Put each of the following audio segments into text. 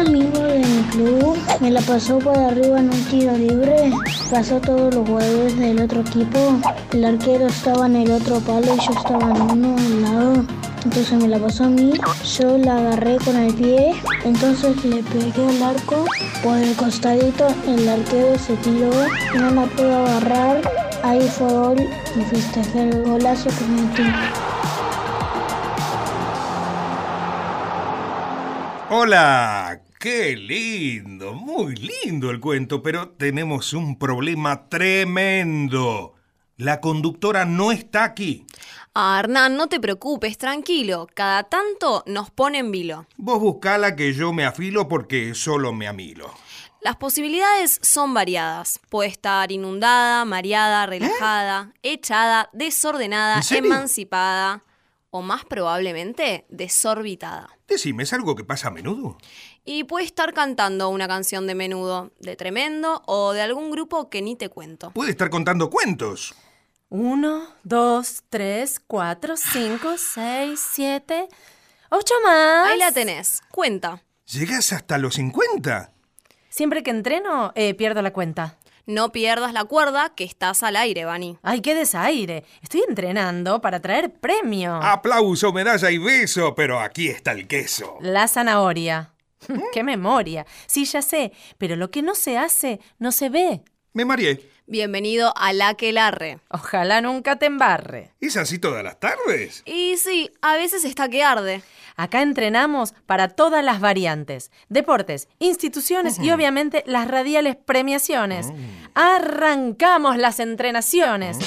amigo de mi club me la pasó por arriba en un tiro libre, pasó todos los jugadores del otro equipo, el arquero estaba en el otro palo y yo estaba en uno al lado. Entonces me la pasó a mí, yo la agarré con el pie, entonces le pegué el arco por el costadito, el arquero se tiró, no la puedo agarrar, ahí fue gol y festejé el golazo que metí. Hola, qué lindo, muy lindo el cuento, pero tenemos un problema tremendo. La conductora no está aquí. Ah, Hernán, no te preocupes, tranquilo. Cada tanto nos pone en vilo. Vos buscala que yo me afilo porque solo me amilo. Las posibilidades son variadas. Puede estar inundada, mareada, relajada, echada, desordenada, emancipada o más probablemente desorbitada. Decime, ¿es algo que pasa a menudo? Y puede estar cantando una canción de menudo, de tremendo o de algún grupo que ni te cuento. Puede estar contando cuentos. Uno, dos, tres, cuatro, cinco, seis, siete, ocho más. Ahí la tenés, cuenta. ¿Llegas hasta los 50? Siempre que entreno, eh, pierdo la cuenta. No pierdas la cuerda que estás al aire, Vani. Ay, qué desaire. Estoy entrenando para traer premio. Aplauso, medalla y beso, pero aquí está el queso. La zanahoria. ¡Qué memoria! Sí, ya sé, pero lo que no se hace, no se ve. Me mareé. Bienvenido a La que larre. Ojalá nunca te embarre. ¿Es así todas las tardes? Y sí, a veces está que arde. Acá entrenamos para todas las variantes, deportes, instituciones y obviamente las radiales premiaciones. Arrancamos las entrenaciones.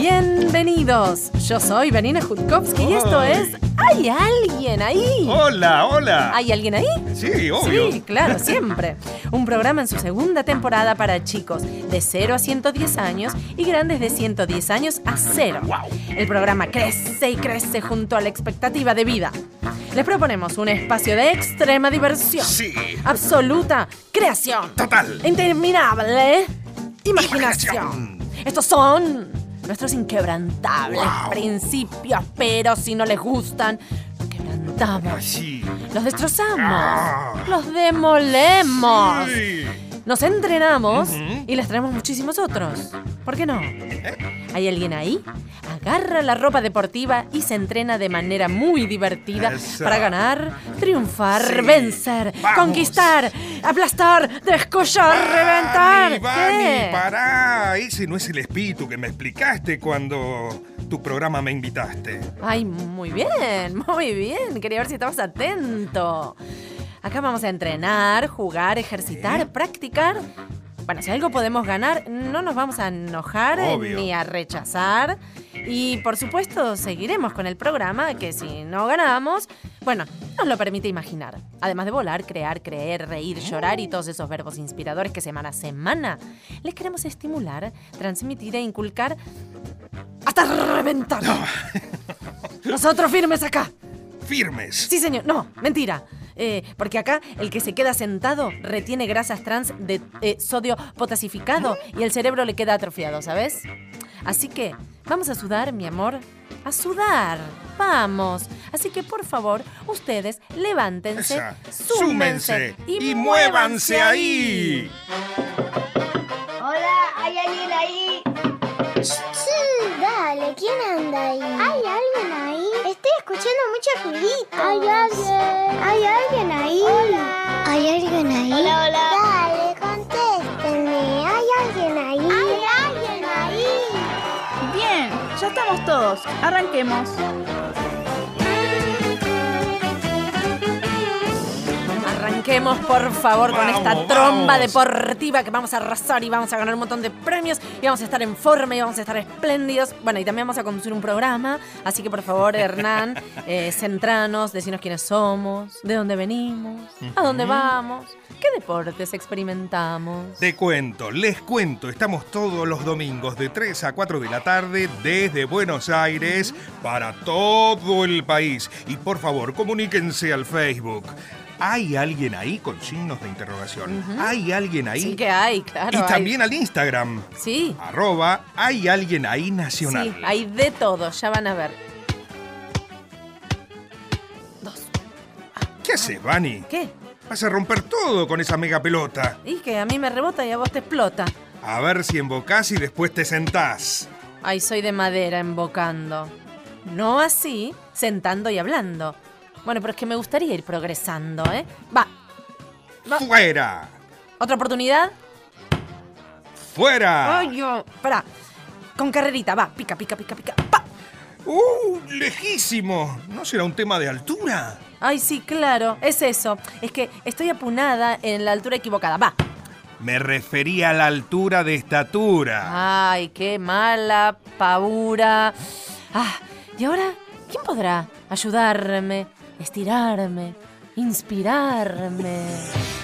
Bienvenidos, yo soy Vanina Jutkowski y esto Ay. es ¿Hay alguien ahí? Hola, hola. ¿Hay alguien ahí? Sí, obvio. Sí, claro, siempre. Un programa en su segunda temporada para chicos de 0 a 110 años y grandes de 110 años a 0. El programa crece y crece junto a la expectativa de vida. Les proponemos un espacio de extrema diversión. Sí. Absoluta creación. Total. Interminable imaginación. Imaginación. Estos son nuestros inquebrantables Wow. principios, pero si no les gustan, los quebrantamos. Sí. Los destrozamos. Ah. Los demolemos. Sí. Nos entrenamos y les traemos muchísimos otros. ¿Por qué no? ¿Eh? ¿Hay alguien ahí? Agarra la ropa deportiva y se entrena de manera muy divertida Eso. para ganar, triunfar, Sí. vencer, Vamos. conquistar, aplastar, descollar, reventar. Vani, Vani, ¿Qué? pará. Ese no es el espíritu que me explicaste cuando tu programa me invitaste. Ay, muy bien, muy bien. Quería ver si estabas atento. Acá vamos a entrenar, jugar, ejercitar, practicar. Bueno, si algo podemos ganar, no nos vamos a enojar Obvio. ni a rechazar. Y por supuesto, seguiremos con el programa que si no ganamos, bueno, nos lo permite imaginar. Además de volar, crear, creer, reír, llorar y todos esos verbos inspiradores que semana a semana les queremos estimular, transmitir e inculcar hasta reventar. Nosotros firmes acá. Firmes. Sí, señor. No, mentira. Eh, porque acá el que se queda sentado retiene grasas trans de eh, sodio potasificado y el cerebro le queda atrofiado, ¿sabes? Así que vamos a sudar, mi amor. A sudar. Vamos. Así que por favor, ustedes levántense, Esa. súmense y, muévanse ahí. Hola, ¿hay alguien ahí? Sí, dale, ¿quién anda ahí? ¿Hay alguien ahí? Escuchando mucho ruidito. ¿Hay alguien? ¿Hay alguien ahí? Hola. ¿Hay alguien ahí? Hola, hola. Dale, contéstenme. ¿Hay alguien ahí? ¿Hay alguien ahí? Bien, ya estamos todos. Arranquemos. Arranquemos, por favor, con esta tromba vamos. deportiva que vamos a arrasar y vamos a ganar un montón de premios y vamos a estar en forma y vamos a estar espléndidos. Bueno, y también vamos a conducir un programa, así que por favor, Hernán, eh, centranos, decinos quiénes somos, de dónde venimos, a dónde vamos, qué deportes experimentamos. Te cuento, les cuento, estamos todos los domingos de 3 a 4 de la tarde desde Buenos Aires para todo el país. Y por favor, comuníquense al Facebook. ¿Hay alguien ahí con signos de interrogación? ¿Hay alguien ahí? Sí que hay, claro. y hay- también al Instagram. Sí, Arroba, hay alguien ahí nacional. sí, hay de todo, ya van a ver. Dos. ¿Qué ¿Qué haces, Vani? ¿Qué? Vas a romper todo con esa mega pelota. Y que a mí me rebota y a vos te explota. A ver si embocás y después te sentás. Ay, soy de madera embocando. No así, sentando y hablando. Bueno, pero es que me gustaría ir progresando, ¿eh? Va, Va. ¡Fuera! ¿otra oportunidad? ¡Fuera! Ay, yo. Pará. Con carrerita, va. Pica, pica, pica, pica. ¡Pa! ¡Uh! ¡Lejísimo! ¿No será un tema de altura? Ay, sí, claro. Es eso. Es que estoy apunada en la altura equivocada. Va. Me refería a la altura de estatura. Ay, qué mala pavura. Ah, ¿y ahora quién podrá ayudarme, estirarme, inspirarme?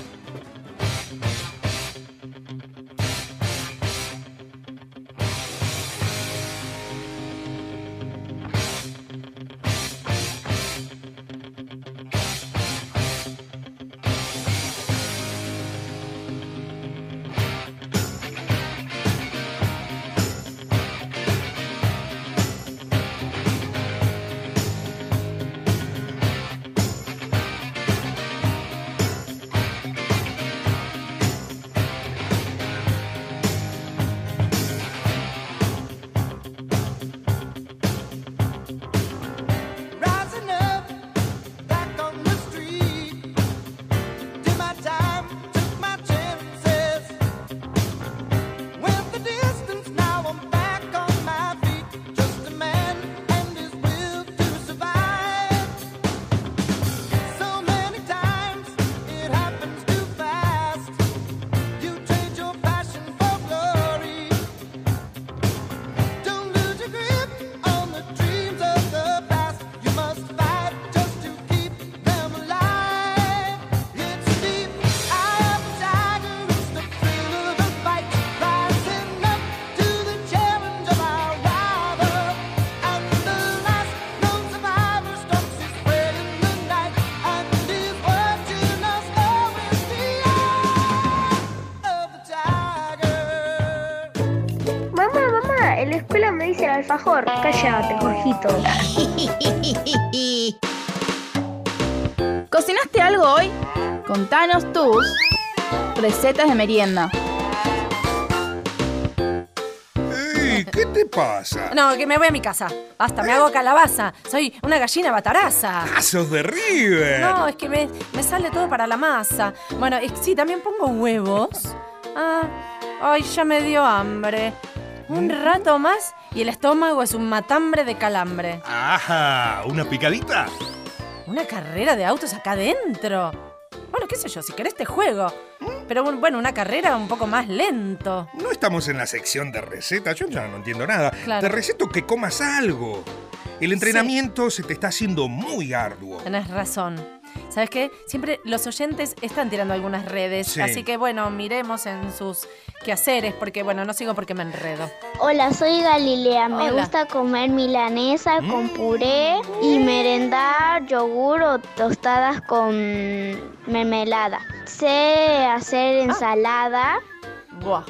Alfajor. Cállate, Jorgito. ¿Cocinaste algo hoy? Contanos tus recetas de merienda. ¡Ey! ¿Qué te pasa? No, que me voy a mi casa. Basta, me hago calabaza. Soy una gallina bataraza. ¡Ah, sos de River! No, es que me, me sale todo para la masa. Bueno, es- sí, también pongo huevos. Ah, ay, ya me dio hambre. Un rato más y el estómago es un matambre de calambre. ¡Ajá! ¿Una picadita? Una carrera de autos acá adentro. Bueno, qué sé yo, si querés te juego. Pero bueno, una carrera un poco más lento. No estamos en la sección de recetas, yo ya no entiendo nada. Claro. Te receto que comas algo. El entrenamiento se te está haciendo muy arduo. Tenés razón. ¿Sabes qué? Siempre los oyentes están tirando algunas redes. Sí. Así que bueno, miremos en sus quehaceres, porque bueno, no sigo porque me enredo. Hola, soy Galilea. Me gusta comer milanesa con Mm. puré y merendar yogur o tostadas con mermelada. Sé hacer ensalada. Buah.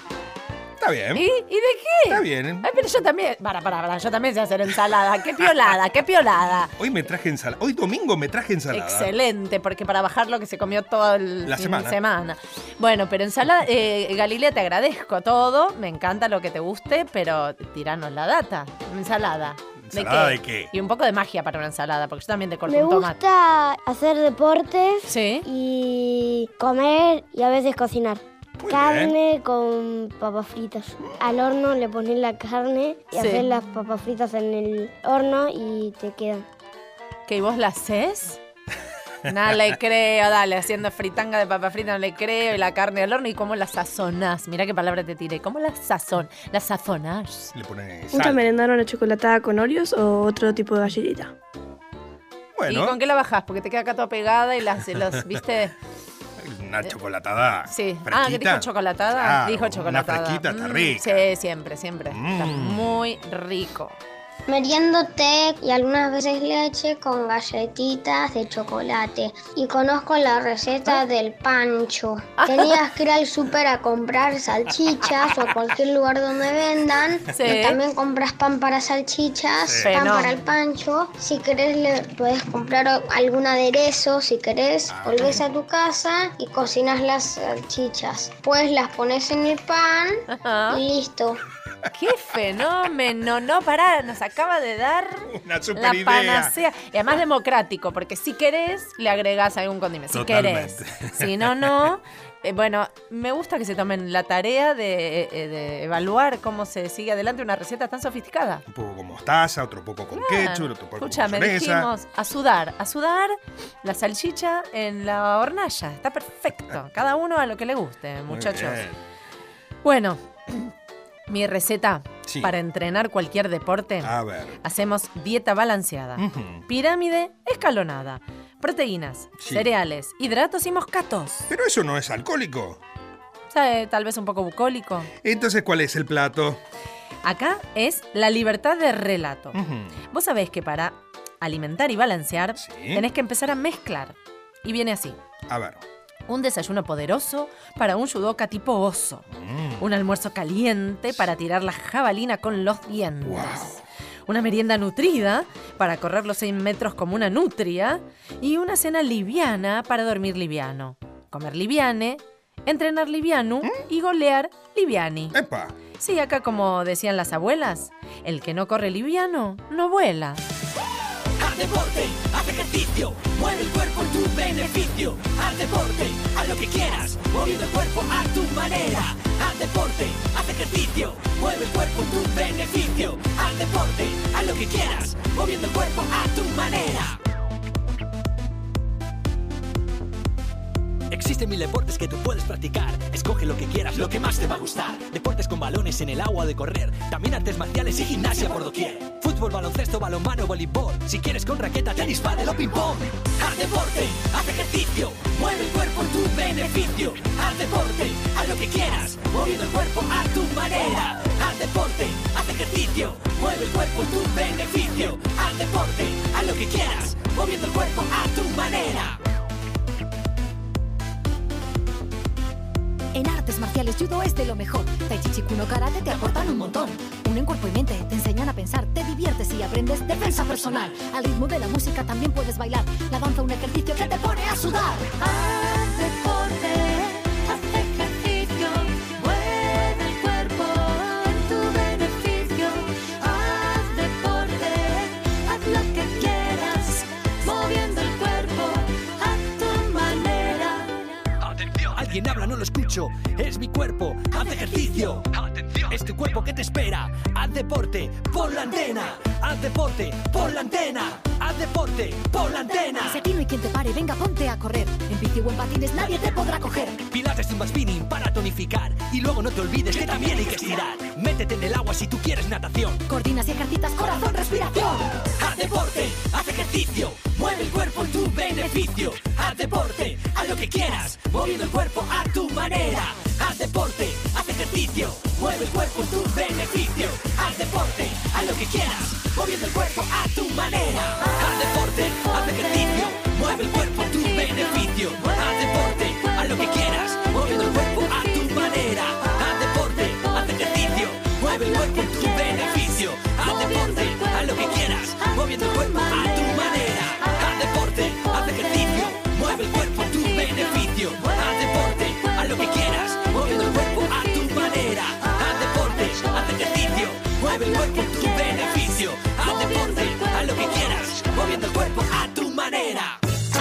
Está bien. ¿Y, ¿Y de qué? Está bien. Ay, pero yo también. Para, para, para. Yo también sé hacer ensalada. ¡Qué piolada! ¡Qué piolada! Hoy me traje ensalada. Hoy domingo me traje ensalada. Excelente, porque para bajar lo que se comió todo el La semana. semana. Bueno, pero ensalada, eh, Galilea, te agradezco todo. Me encanta lo que te guste, pero tiranos la data. Ensalada. ¿Ensalada de qué? Y un poco de magia para una ensalada, porque yo también te corto Me un tomate. gusta hacer deportes Sí. y comer y a veces cocinar. Muy carne con papas fritas. Al horno le pones la carne y Sí. haces las papas fritas en el horno y te quedan. ¿Que vos la haces? No le creo, dale, haciendo fritanga de papa frita no le creo, y la carne al horno, ¿y cómo la sazonás? Mira qué palabra te tiré, ¿cómo la sazón? La sazonás. Le pone ¿Nunca merendaron la chocolatada con Oreos o otro tipo de galletita? Bueno, ¿Y con qué la bajás? Porque te queda acá toda pegada y las, los, ¿viste? Una chocolatada. Sí. Fresquita. Ah, que dijo chocolatada. Claro, dijo chocolatada. Una fresquita está Mm, rica. Sí, siempre, siempre. Está Mm. muy rico. Meriendo té y algunas veces leche con galletitas de chocolate. Y conozco la receta del pancho. Tenías que ir al súper a comprar salchichas o a cualquier lugar donde vendan. Sí. Y también compras pan para salchichas, Sí. pan para el pancho. Si querés le puedes comprar algún aderezo, si querés, volvés a tu casa y cocinas las salchichas. Pues las pones en el pan Ajá. y listo. ¡Qué fenómeno! No, pará, nos acaba de dar Una super la idea. panacea. Y además democrático, porque si querés, le agregás algún condimento. Si querés. Si no, no. Eh, bueno, me gusta que se tomen la tarea de, eh, de evaluar cómo se sigue adelante una receta tan sofisticada. Un poco con mostaza, otro poco con ketchup, otro poco Escúchame, con mayonesa. dijimos a sudar, a sudar la salchicha en la hornalla. Está perfecto. Cada uno a lo que le guste, muchachos. Bueno, mi receta Sí. para entrenar cualquier deporte. A ver. Hacemos dieta balanceada. Pirámide escalonada. Proteínas, Sí. cereales, hidratos y moscatos. Pero eso no es alcohólico. ¿Sabe? Tal vez un poco bucólico. Entonces, ¿cuál es el plato? Acá es la libertad de relato. Vos sabés que para alimentar y balancear Sí. tenés que empezar a mezclar. Y viene así. A ver. Un desayuno poderoso para un judoka tipo oso. Mm. Un almuerzo caliente para tirar la jabalina con los dientes. Wow. Una merienda nutrida para correr los 6 metros como una nutria. Y una cena liviana para dormir liviano. Comer liviane, entrenar liviano y golear liviani. Epa. Sí, acá como decían las abuelas, el que no corre liviano no vuela. Haz deporte, haz ejercicio, mueve el tu beneficio. Haz deporte, haz lo que quieras, moviendo el cuerpo a tu manera. Haz deporte, haz ejercicio, mueve el cuerpo en tu beneficio. Haz deporte, haz lo que quieras, moviendo el cuerpo a tu manera. Existen mil deportes que tú puedes practicar. Escoge lo que quieras, lo que más te va a gustar. Deportes con balones en el agua de correr. También artes marciales y gimnasia por doquier. Fútbol, baloncesto, balonmano, voleibol. Si quieres con raqueta, tenis, pádel o ping-pong. Haz deporte, haz ejercicio. Mueve el cuerpo en tu beneficio. Haz deporte, haz lo que quieras. Moviendo el cuerpo a tu manera. Haz deporte, haz ejercicio. Mueve el cuerpo en tu beneficio. Haz deporte, haz lo que quieras. Moviendo el cuerpo a tu manera. En artes marciales judo es de lo mejor. Tai Chi Karate te aportan un montón. Uno en cuerpo y mente, te enseñan a pensar, te diviertes y aprendes defensa personal. Al ritmo de la música también puedes bailar. La danza un ejercicio que te pone a sudar. Haz Es mi cuerpo. Haz ejercicio. Atención. Es tu cuerpo que te espera. Haz deporte. Pon la antena. Haz deporte. Pon la antena. Haz deporte. Pon la antena. Si aquí no hay quien te pare, venga, ponte a correr. En bici o en patines nadie te podrá coger. Pilates zumba spinning para tonificar. Y luego no te olvides que también hay que estirar. Métete en el agua si tú quieres natación. Coordinas y ejercitas corazón, respiración. Haz deporte, haz ejercicio, mueve el cuerpo en tu beneficio. Haz deporte, haz lo que quieras, moviendo el cuerpo a tu manera. Haz deporte, haz ejercicio, mueve el cuerpo en tu beneficio. Haz deporte, haz lo que quieras, moviendo el cuerpo a tu manera.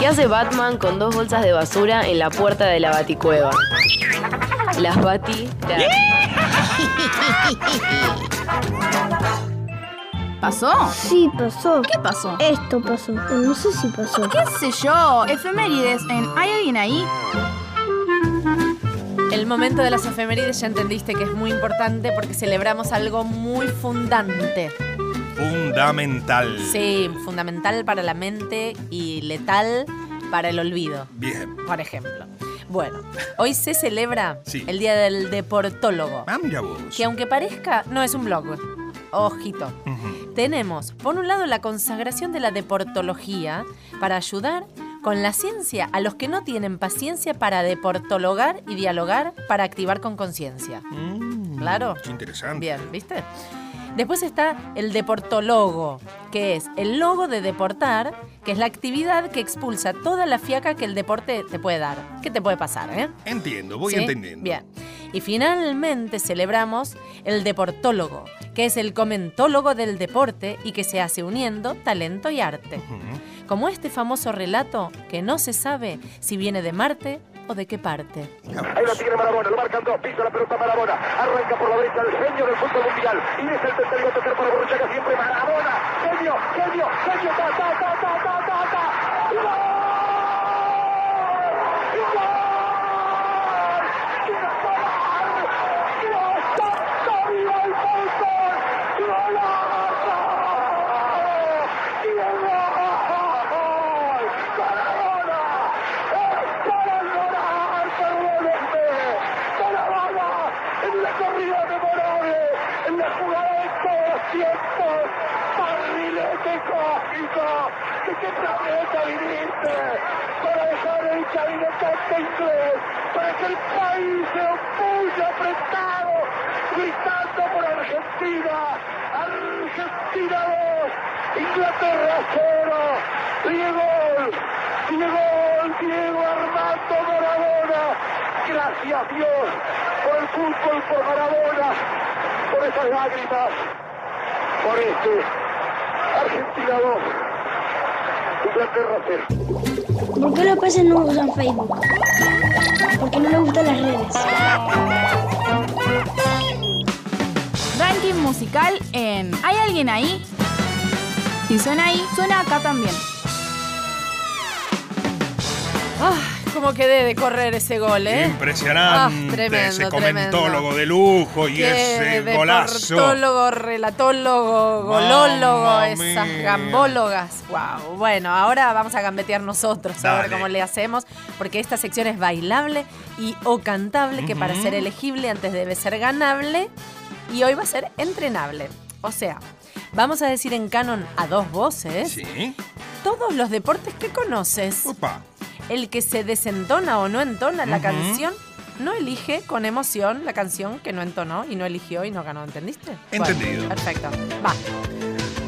¿Qué hace Batman con dos bolsas de basura en la puerta de la baticueva? Las bati... ¿Pasó? Sí, pasó. ¿Qué pasó? Esto pasó. No sé si pasó. ¿Qué sé yo? Efemérides en ¿Hay alguien ahí? El momento de las efemérides ya entendiste que es muy importante porque celebramos algo muy fundante. Fundamental. Sí, fundamental para la mente y letal para el olvido, Bien. por ejemplo. Bueno, hoy se celebra Sí. el Día del Deportólogo, Ah, mira vos. que aunque parezca, no es un blog. Ojito. Ujú. tenemos, por un lado, la consagración de la deportología para ayudar con la ciencia a los que no tienen paciencia para deportologar y dialogar para activar con conciencia. Claro. Qué interesante. Bien, ¿viste? Después está el deportólogo, que es el logo de deportar, que es la actividad que expulsa toda la fiaca que el deporte te puede dar. ¿Qué te puede pasar, eh? Entiendo, voy ¿Sí? entendiendo. Bien. Y finalmente celebramos el deportólogo, que es el comentólogo del deporte y que se hace uniendo talento y arte. Como este famoso relato que no se sabe si viene de Marte o de qué parte. Ahí lo tiene Marabona, lo marcan dos, pisa la pelota Marabona, arranca por la derecha el genio del fútbol mundial. Y es el tercero a tocar para Borruchaga siempre Marabona, genio, genio, genio, ta, ta, ta, ta, ta, ta, ta. En la corrida memorable, en la jugada de todos los tiempos, barrilete cósmico, ¿de qué planeta viniste? Para dejar el caminotante inglés, para que el país se opulle apretado, gritando por Argentina, Argentina 2, Inglaterra 0, Diego, Diego, Diego Armando Maradona, gracias Dios por el fútbol, por Maradona, por esas lágrimas, por este Argentina 2, Inglaterra 0. ¿Por qué los peces no usan Facebook? Porque no les gustan las redes. Ranking musical en ¿Hay alguien ahí? Si suena ahí, suena acá también. Ah, cómo quedé de correr ese gol, ¿eh? Impresionante. Ah, tremendo, ese tremendo. comentólogo de lujo y Qué ese golazo. deportólogo, relatólogo, golólogo, Mamma esas mía. gambólogas. Wow. Bueno, ahora vamos a gambetear nosotros, a ver cómo le hacemos, porque esta sección es bailable y o cantable, que para ser elegible antes debe ser ganable y hoy va a ser entrenable. O sea, vamos a decir en canon a dos voces Sí. todos los deportes que conoces. Opa. El que se desentona o no entona la canción no elige con emoción la canción que no entonó y no eligió y no ganó, ¿entendiste? Bueno, Entendido. perfecto. Va.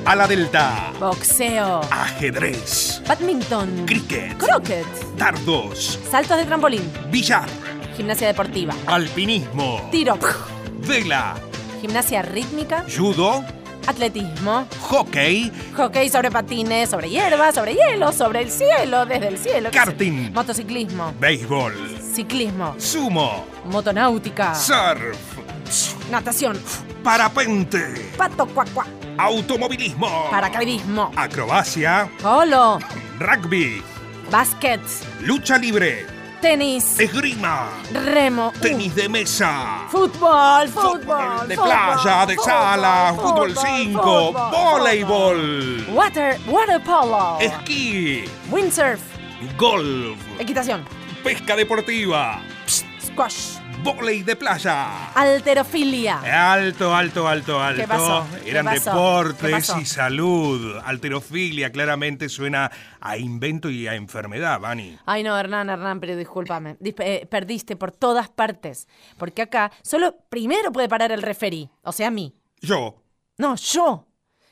A la delta. Boxeo, Ajedrez. badminton, Cricket. croquet, Dardos. saltos de trampolín, Billar. gimnasia deportiva, Alpinismo. tiro, Vela. gimnasia rítmica, Judo. Atletismo, Hockey. hockey sobre patines, sobre hierba, sobre hielo, sobre el cielo, desde el cielo. Karting. Motociclismo, Béisbol. ciclismo, Sumo. motonáutica, Surf. natación, Parapente. pato cuac cuac, Automovilismo. paracaidismo, Acrobacia. polo, Rugby. básquet, Lucha libre. Tenis, Esgrima. remo, uh, Tenis de mesa. fútbol, fútbol, De fútbol, playa, de sala, fútbol 5, fútbol, voleibol, Water, water polo, esquí, windsurf, golf, equitación, pesca deportiva, squash, volei de playa. alterofilia. Alto, alto, alto, alto. ¿Qué pasó? ¿Qué Eran deportes pasó? y salud. Alterofilia claramente suena a invento y a enfermedad, Vani. Ay, no, Hernán, Hernán, pero discúlpame. Dis- eh, perdiste por todas partes. Porque acá solo primero puede parar el referí, o sea, a mí. Yo. No, yo.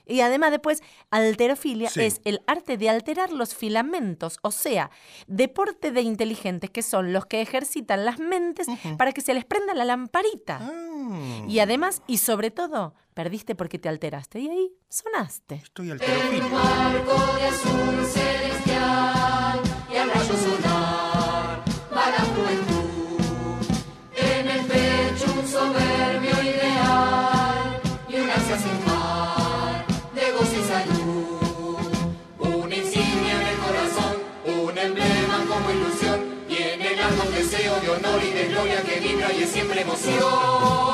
Y además después, alterofilia Sí. es el arte de alterar los filamentos, o sea, deporte de inteligentes que son los que ejercitan las mentes para que se les prenda la lamparita. Ah. Y además, y sobre todo, perdiste porque te alteraste y ahí sonaste. Estoy alterofilia. de azul celestial y al rayo solar emoción.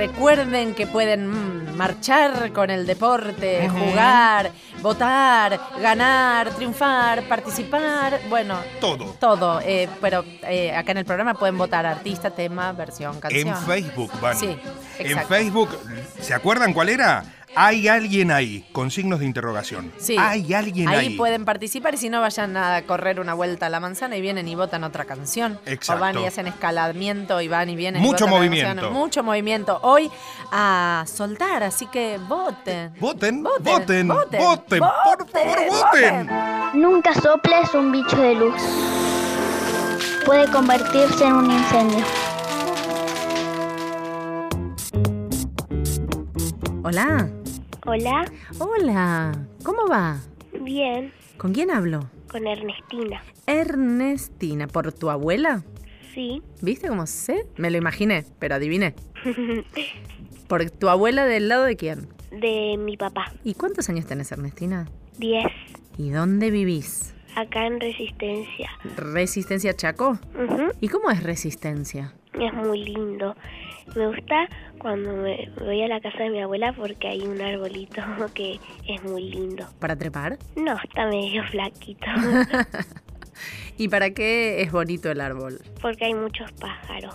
Recuerden que pueden mm, marchar con el deporte, jugar, votar, ganar, triunfar, participar, bueno, Todo. todo. eh, pero eh, acá en el programa pueden votar artista, tema, versión, canción. En Facebook, van. Sí, En. Facebook, ¿se acuerdan cuál era? Hay alguien ahí, con signos de interrogación. Sí. Hay alguien ahí. Ahí pueden participar y si no vayan a correr una vuelta a la manzana y vienen y votan otra canción. Exacto. O van y hacen escalamiento y van y vienen. y Mucho votan otra movimiento. canción. Mucho movimiento. Hoy a soltar, así que voten. Voten, Voten, voten, voten, voten, por favor, voten. Nunca soples un bicho de luz. Puede convertirse en un incendio. Hola. Hola, Hola. ¿Cómo va? bien, ¿Con quién hablo? con Ernestina. Ernestina, ¿por tu abuela? Sí, ¿Viste cómo sé? Me lo imaginé, pero adiviné. ¿Por tu abuela del lado de quién? de mi papá. ¿Y cuántos años tenés, Ernestina? 10, ¿Y dónde vivís? acá en Resistencia. ¿Resistencia Chaco? ¿Y cómo es resistencia? Es muy lindo. Me gusta cuando me voy a la casa de mi abuela porque hay un arbolito que es muy lindo. ¿Para trepar? No, está medio flaquito. ¿Y para qué es bonito el árbol? porque hay muchos pájaros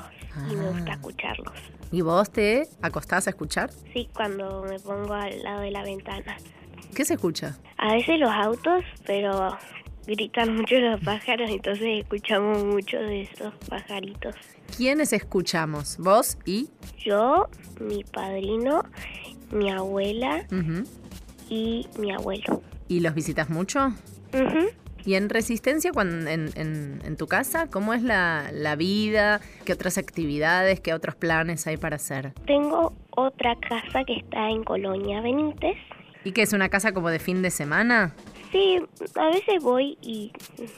y me gusta Ah. escucharlos. ¿Y vos te acostás a escuchar? Sí, cuando me pongo al lado de la ventana. ¿Qué se escucha? A veces los autos, pero gritan mucho los pájaros, entonces escuchamos mucho de esos pajaritos. ¿Quiénes escuchamos? ¿Vos y? Yo, mi padrino, mi abuela y mi abuelo. ¿Y los visitas mucho? Ujú. ¿Y en Resistencia, cuando, en, en- en tu casa, cómo es la, la vida? ¿Qué otras actividades, qué otros planes hay para hacer? Tengo otra casa que está en Colonia Benítez. ¿Y qué es una casa como de fin de semana? Sí, a veces voy y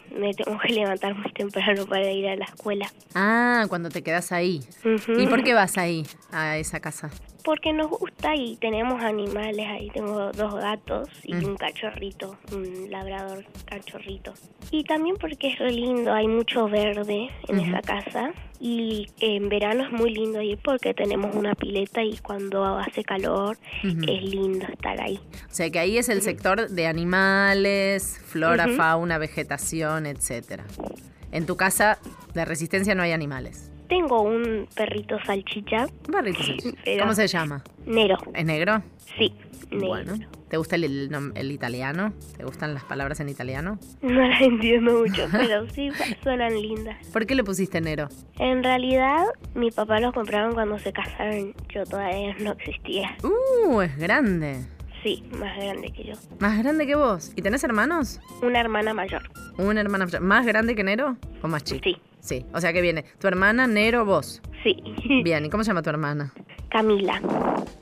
me tengo que levantar muy temprano para ir a la escuela. Ah, cuando te quedas ahí. Ujú. ¿Y por qué vas ahí, a esa casa? Porque nos gusta y tenemos animales ahí. Tengo dos gatos y Mm. un cachorrito, un labrador cachorrito. Y también porque es re lindo, hay mucho verde en esa casa. Y en verano es muy lindo ir porque tenemos una pileta y cuando hace calor es lindo estar ahí. O sea que ahí es el sector de animales, flora, fauna, vegetación, etcétera. En tu casa de resistencia no hay animales. Tengo un perrito salchicha, Barrito salchicha. Pero- ¿Cómo se llama? Nero. ¿Es negro? Sí, negro. Bueno. ¿Te gusta el, el nom- el italiano? ¿Te gustan las palabras en italiano? No las entiendo mucho, pero sí suenan lindas. ¿Por qué le pusiste Nero? En realidad, mi papá los compraron cuando se casaron. Yo todavía no existía. Uh, es grande. Sí, más grande que yo. Más grande que vos. ¿Y tenés hermanos? Una hermana mayor. ¿Una hermana mayor. más grande que Nero o más chico? Sí. Sí, o sea que viene tu hermana, Nero, vos. Sí. Bien, ¿y cómo se llama tu hermana? Camila.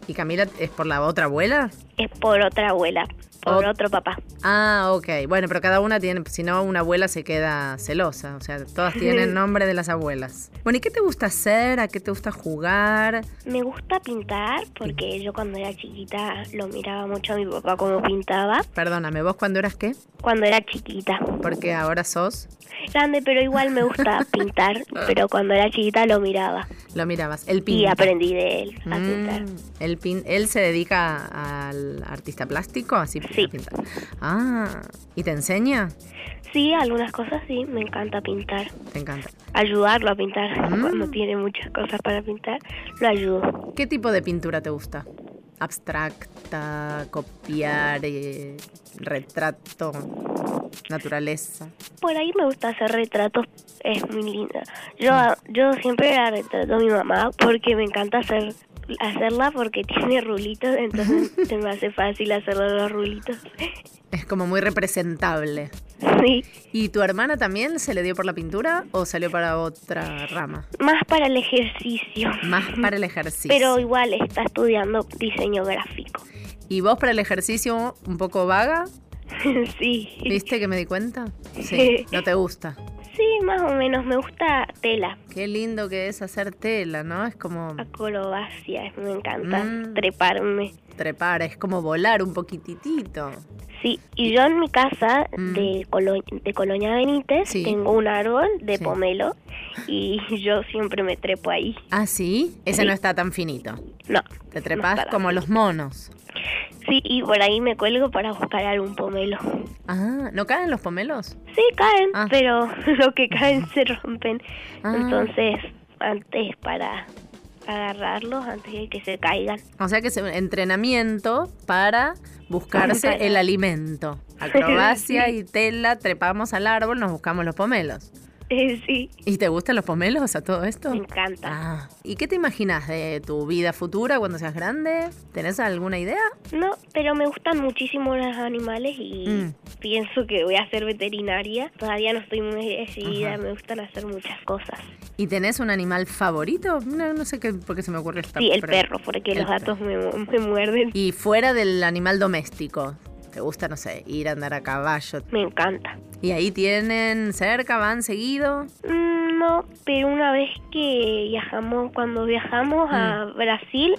¿Y Camila es por la otra abuela? Es por otra abuela, por Ot- otro papá. Ah, ok. Bueno, pero cada una tiene, si no, una abuela se queda celosa. O sea, todas tienen nombre de las abuelas. Bueno, ¿y qué te gusta hacer? ¿A qué te gusta jugar? Me gusta pintar porque yo cuando era chiquita lo miraba mucho a mi papá como pintaba. Perdóname, ¿vos cuando eras qué? Cuando era chiquita. Porque ahora sos. Grande, pero igual me gusta pintar. Pero cuando era chiquita lo miraba. Lo mirabas. Él Y pinta. aprendí de él a Mm, pintar. él, pin- él se dedica al artista plástico, así Sí. pintar. Ah, ¿y te enseña? Sí, algunas cosas sí, me encanta pintar. Te encanta. Ayudarlo a pintar. Mm. Cuando tiene muchas cosas para pintar, lo ayudo. ¿Qué tipo de pintura te gusta? Abstracta, copiar, eh, retrato, naturaleza. Por ahí me gusta hacer retratos, es muy linda. Yo, yo siempre la retrato a mi mamá porque me encanta hacer hacerla porque tiene rulitos, entonces se me hace fácil hacerle los rulitos. Es como muy representable. Sí, ¿Y tu hermana también se le dio por la pintura o salió para otra rama? más para el ejercicio. Más para el ejercicio. Pero igual está estudiando diseño gráfico. ¿Y vos para el ejercicio un poco vaga? sí. ¿Viste que me di cuenta? Sí. ¿No te gusta? Sí, más o menos. Me gusta tela, Qué lindo que es hacer tela, ¿no? Es como... acrobacia. Me encanta Mm. treparme. trepar, es como volar un poquititito. Sí, y yo en mi casa Mm. de, Colo- de Colonia Benítez tengo un árbol de Sí. pomelo y yo siempre me trepo ahí. Ah, sí, ese Sí. no está tan finito. No. Te trepas como los monos. Sí, y por ahí me cuelgo para buscar algún pomelo. Ah, ¿no caen los pomelos? Sí, caen, Ah. pero lo que caen se rompen. Ah. Entonces, antes para agarrarlos, antes de que se caigan. O sea que es un entrenamiento para buscarse el alimento. Acrobacia Sí. y tela, trepamos al árbol, nos buscamos los pomelos. Eh, sí, ¿Y te gustan los pomelos a todo esto? me encanta. Ah, ¿y qué te imaginas de tu vida futura cuando seas grande? ¿Tenés alguna idea? No, pero me gustan muchísimo los animales y Mm. pienso que voy a ser veterinaria. Todavía no estoy muy decidida, Ajá. me gustan hacer muchas cosas. ¿Y tenés un animal favorito? No, no sé qué, por qué se me ocurre esta Sí, el perro, porque El los gatos me muerden. Y fuera del animal doméstico, ¿te gusta, no sé, ir a andar a caballo? Me encanta. ¿Y ahí tienen cerca, van seguido? Mm, No, pero una vez que viajamos, cuando viajamos a Brasil,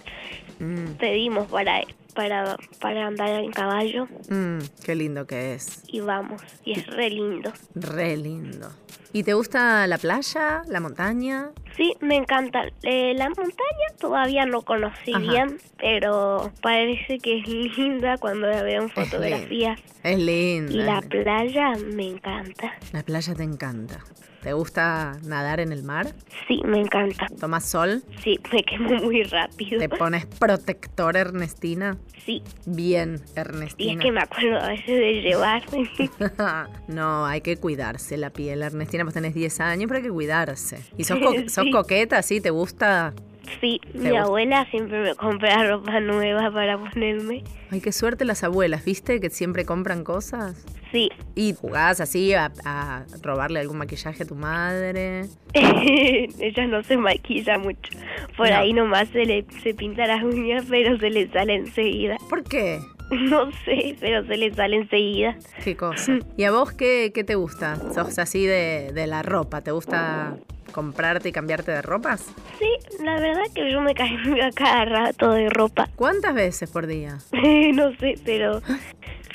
Mm, pedimos para, para, para andar en caballo mm, qué lindo que es. y vamos. Y es re lindo. Re lindo. ¿Y te gusta la playa, la montaña? Sí, me encanta. Eh, la montaña todavía no conocí Ajá. bien, pero parece que es linda cuando la veo en fotografías. Es lindo. Y la playa me encanta. La playa te encanta. ¿Te gusta nadar en el mar? Sí, me encanta. ¿Tomas sol? Sí, me quemo muy rápido. ¿Te pones protector, Ernestina? Sí. Bien, Y Ernestina. es que me acuerdo a veces de llevarme. no, hay que cuidarse la piel, Ernestina. Vos tenés 10 años, pero hay que cuidarse. ¿Y sos, co- sos Sí. coqueta, sí? ¿Te gusta? Sí, ¿Te mi gusta? abuela siempre me compra ropa nueva para ponerme. Ay, qué suerte las abuelas, ¿viste? Que siempre compran cosas. Sí. ¿Y jugás así a, a robarle algún maquillaje a tu madre? Ella no se maquilla mucho. Por No. ahí nomás se le se pinta las uñas, pero se le sale enseguida. ¿Por qué? No sé, pero se le sale enseguida. Qué cosa. ¿Y a vos qué, qué te gusta? ¿Sos así de, de la ropa? ¿Te gusta comprarte y cambiarte de ropas? Sí, la verdad que yo me cambio a cada rato de ropa. ¿Cuántas veces por día? no sé, pero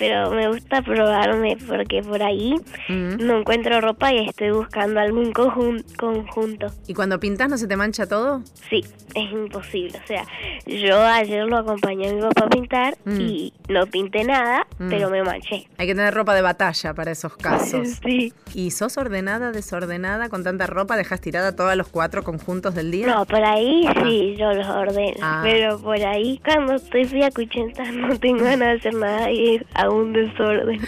pero me gusta probarme porque por ahí Mm. no encuentro ropa y estoy buscando algún conjun- conjunto. ¿Y cuando pintas no se te mancha todo? Sí, es imposible. O sea, yo ayer lo acompañé a mi papá a pintar Mm. y no pinté nada, Mm. pero me manché. Hay que tener ropa de batalla para esos casos. Sí. ¿Y sos ordenada, desordenada? ¿Con tanta ropa dejas tirada todos los cuatro conjuntos del día? No, por ahí sí, yo los ordeno. Ah. Pero por ahí, cuando estoy fiacuchenta, no tengo ganas de hacer nada y hago un desorden.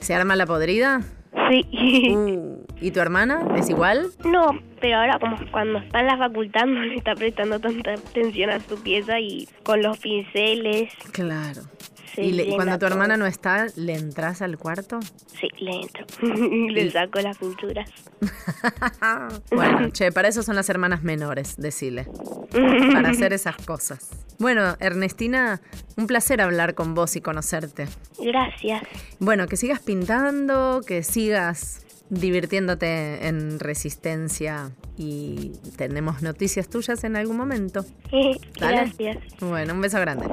¿Se arma la podrida? Sí. Uh, ¿Y tu hermana? ¿Es igual? No, pero ahora como cuando está en la facultad no le está prestando tanta atención a su pieza y con los pinceles. Claro. ¿Y le- cuando tu todo. hermana no está, le entras al cuarto? Sí, le entro. le saco las pinturas. Bueno, che, para eso son las hermanas menores, decile. Para hacer esas cosas. Bueno, Ernestina, un placer hablar con vos y conocerte. Gracias. Bueno, que sigas pintando, que sigas divirtiéndote en resistencia y tenemos noticias tuyas en algún momento. Gracias. Bueno, un beso grande.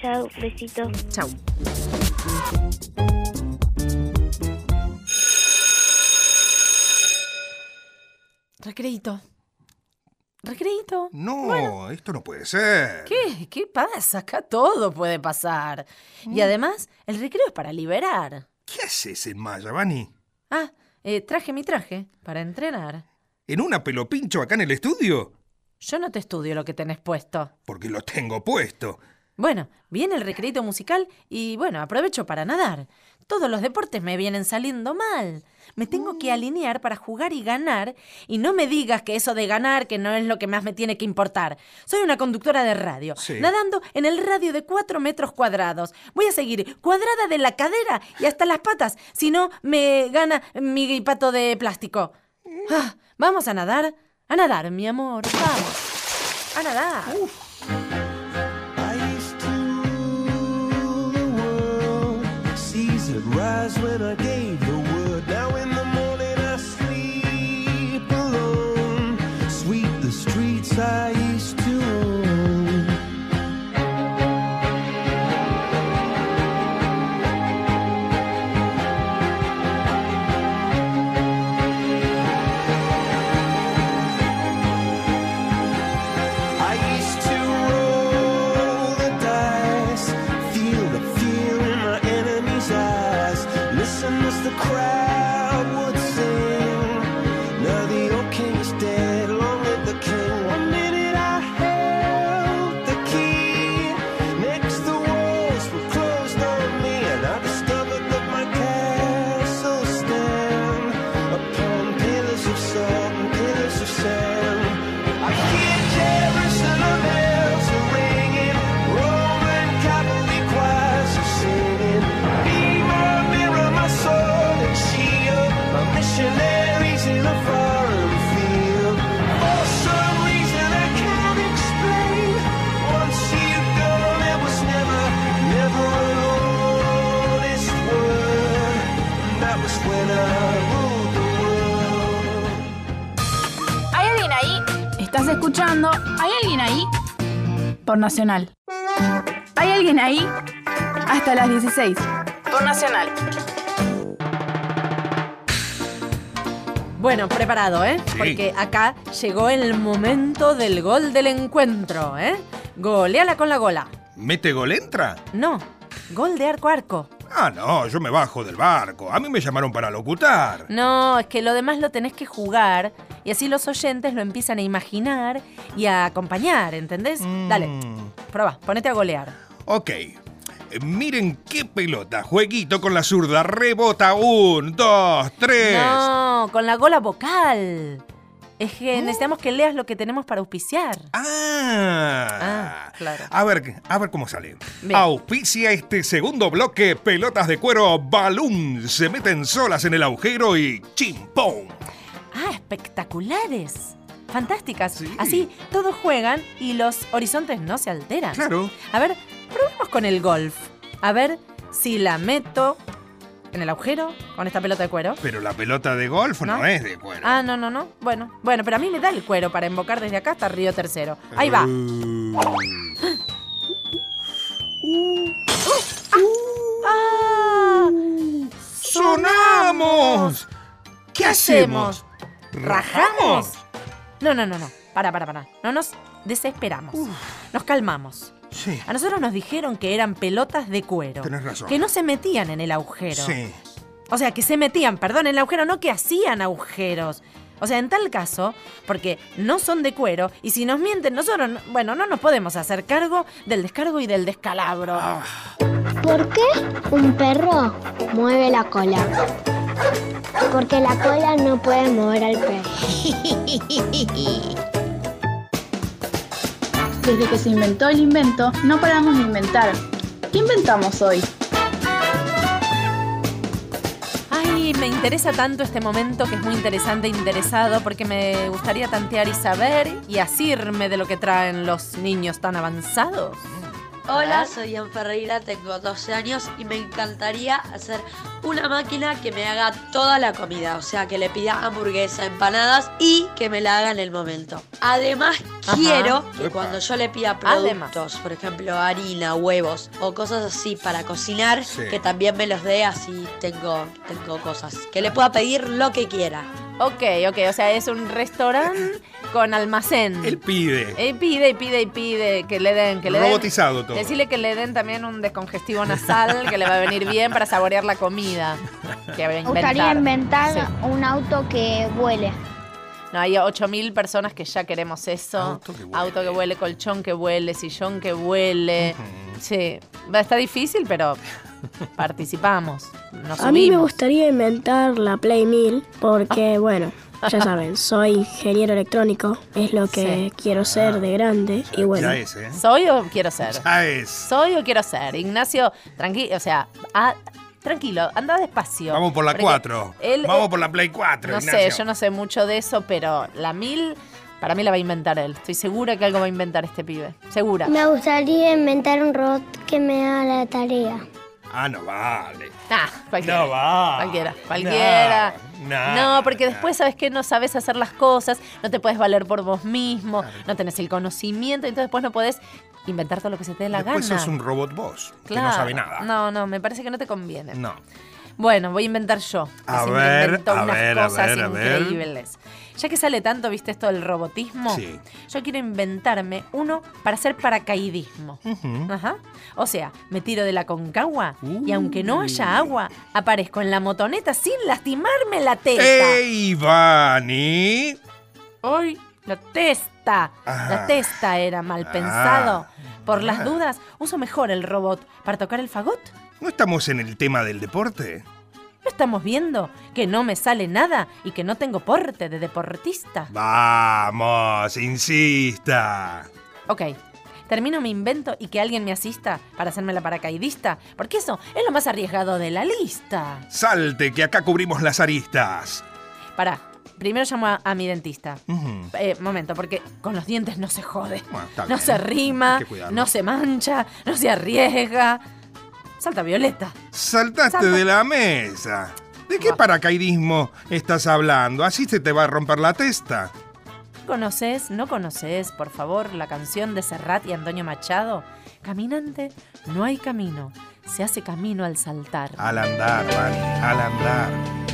Chao, besito. Chau. Recreito. Recreito. No, esto no puede ser. ¿Qué? ¿Qué pasa? Acá todo puede pasar. Y además, el recreo es para liberar. ¿Qué haces en Maya, Vani? Ah, eh, traje mi traje para entrenar. ¿En una pelopincho acá en el estudio? Yo no te estudio lo que tenés puesto. Porque lo tengo puesto. Bueno, viene el recreito musical y bueno, aprovecho para nadar. Todos los deportes me vienen saliendo mal. Me tengo que alinear para jugar y ganar y no me digas que eso de ganar que no es lo que más me tiene que importar. Soy una conductora de radio, Sí. nadando en el radio de 4 metros cuadrados. Voy a seguir cuadrada de la cadera y hasta las patas, si no me gana mi pato de plástico. Ah, Vamos a nadar, a nadar, mi amor, vamos. A nadar. Por Nacional. ¿Hay alguien ahí? Hasta las 16. Por Nacional. Bueno, preparado, ¿eh? Sí. Porque acá llegó el momento del gol del encuentro, ¿eh? Goleala con la gola. ¿Mete gol entra? No, gol de arco a arco. Ah, no, yo me bajo del barco. A mí me llamaron para locutar. No, es que lo demás lo tenés que jugar y así los oyentes lo empiezan a imaginar y a acompañar, ¿entendés? Dale, prueba, ponete a golear. Ok. Eh, Miren qué pelota. Jueguito con la zurda. Rebota. Un, dos, tres. No, con la gola vocal. Es que necesitamos que leas lo que tenemos para auspiciar. Ah. claro. A ver, a ver cómo sale. Bien. Auspicia este segundo bloque. Pelotas de cuero balloon. Se meten solas en el agujero y chimpón. Ah, espectaculares. Fantásticas. Así todos juegan y los horizontes no se alteran. Claro. A ver, probemos con el golf. A ver si la meto en el agujero con esta pelota de cuero. Pero la pelota de golf no, ¿No? es de cuero. Ah, no, no, no. Bueno, bueno, pero a mí me da el cuero para invocar desde acá hasta Río Tercero. Ahí va. ¡Ah! ¡Sonamos! ¿Qué hacemos? ¿Rajamos? No, no, no, no. Para, para, para. No nos desesperamos. Nos calmamos. Sí. A nosotros nos dijeron que eran pelotas de cuero. Tenés razón. Que no se metían en el agujero. Sí. O sea, que se metían, perdón, en el agujero, no que hacían agujeros. O sea, en tal caso, porque no son de cuero, y si nos mienten, nosotros, no- bueno, no nos podemos hacer cargo del descargo y del descalabro. ¿Por qué un perro mueve la cola? Porque la cola no puede mover al perro. Desde que se inventó el invento, no paramos de inventar. ¿Qué inventamos hoy? Ay, me interesa tanto este momento que es muy interesante e interesado porque me gustaría tantear y saber y asirme de lo que traen los niños tan avanzados. Hola, soy Ian Ferreira, tengo 12 años y me encantaría hacer una máquina que me haga toda la comida, o sea, que le pida hamburguesa, empanadas y que me la haga en el momento. Además, Ajá. quiero que cuando yo le pida Además. productos, por ejemplo, harina, huevos o cosas así para cocinar, Sí. que también me los dé así tengo, tengo cosas. Que le pueda pedir lo que quiera. Ok, ok, o sea, es un restaurante con almacén. Él pide. Eh, pide y pide y pide que le den, que le den. Robotizado todo. Decirle que le den también un descongestivo nasal que le va a venir bien para saborear la comida. Que va a Me gustaría inventar. inventar Sí. un auto que vuele. No, hay 8.000 personas que ya queremos eso. Auto que vuele. colchón que vuele, sillón que vuele. Sí, va a estar difícil, pero participamos. Nos A mí me gustaría inventar la Play 1000 porque, bueno, ya saben, soy ingeniero electrónico, es lo que quiero ser de grande y bueno. Ya es, ¿eh? ¿Soy o quiero ser? Ya es. ¿Soy o quiero ser? Ignacio, tranquilo, o sea, tranquilo, anda despacio. Vamos por la Porque 4. él- Vamos por la Play 4. No Ignacio. sé, yo no sé mucho de eso, pero la 1000 para mí la va a inventar él. Estoy segura que algo va a inventar este pibe. Segura. Me gustaría inventar un robot que me haga la tarea. Ah, no vale. Ah, cualquiera. No va. Cualquiera, cualquiera. No, No, porque después sabes que no sabes hacer las cosas, no te puedes valer por vos mismo, no tenés el conocimiento, entonces después no podés inventar todo lo que se te dé la Después gana. sos un robot vos, que no sabe nada. No, no, me parece que no te conviene. No. Bueno, voy a inventar yo. A ver, a unas ver, a cosas ver, a ver. increíbles. Ya que sale tanto, viste esto del robotismo, Sí. yo quiero inventarme uno para hacer paracaidismo. Ajá. O sea, me tiro de la concagua y aunque no haya agua, aparezco en la motoneta sin lastimarme la testa. ¡Ey, Vani! ¡Ay! La testa. Ah. La testa era mal pensado. Por las dudas, uso mejor el robot para tocar el fagot. ¿No estamos en el tema del deporte? ¿No estamos viendo que no me sale nada y que no tengo porte de deportista? Vamos, insista. Ok, termino mi invento y que alguien me asista para hacerme la paracaidista, porque eso es lo más arriesgado de la lista. Salte, que acá cubrimos las aristas. Pará, primero llamo a, a mi dentista. Eh, momento, porque con los dientes no se jode. no bien. se rima, no se mancha, no se arriesga. Salta Violeta. Saltaste Salta. de la mesa. ¿De qué paracaidismo estás hablando? Así se te va a romper la testa. ¿Conoces, no conoces, por favor, la canción de Serrat y Antonio Machado? Caminante, no hay camino, se hace camino al saltar. Al andar, Vani, al andar.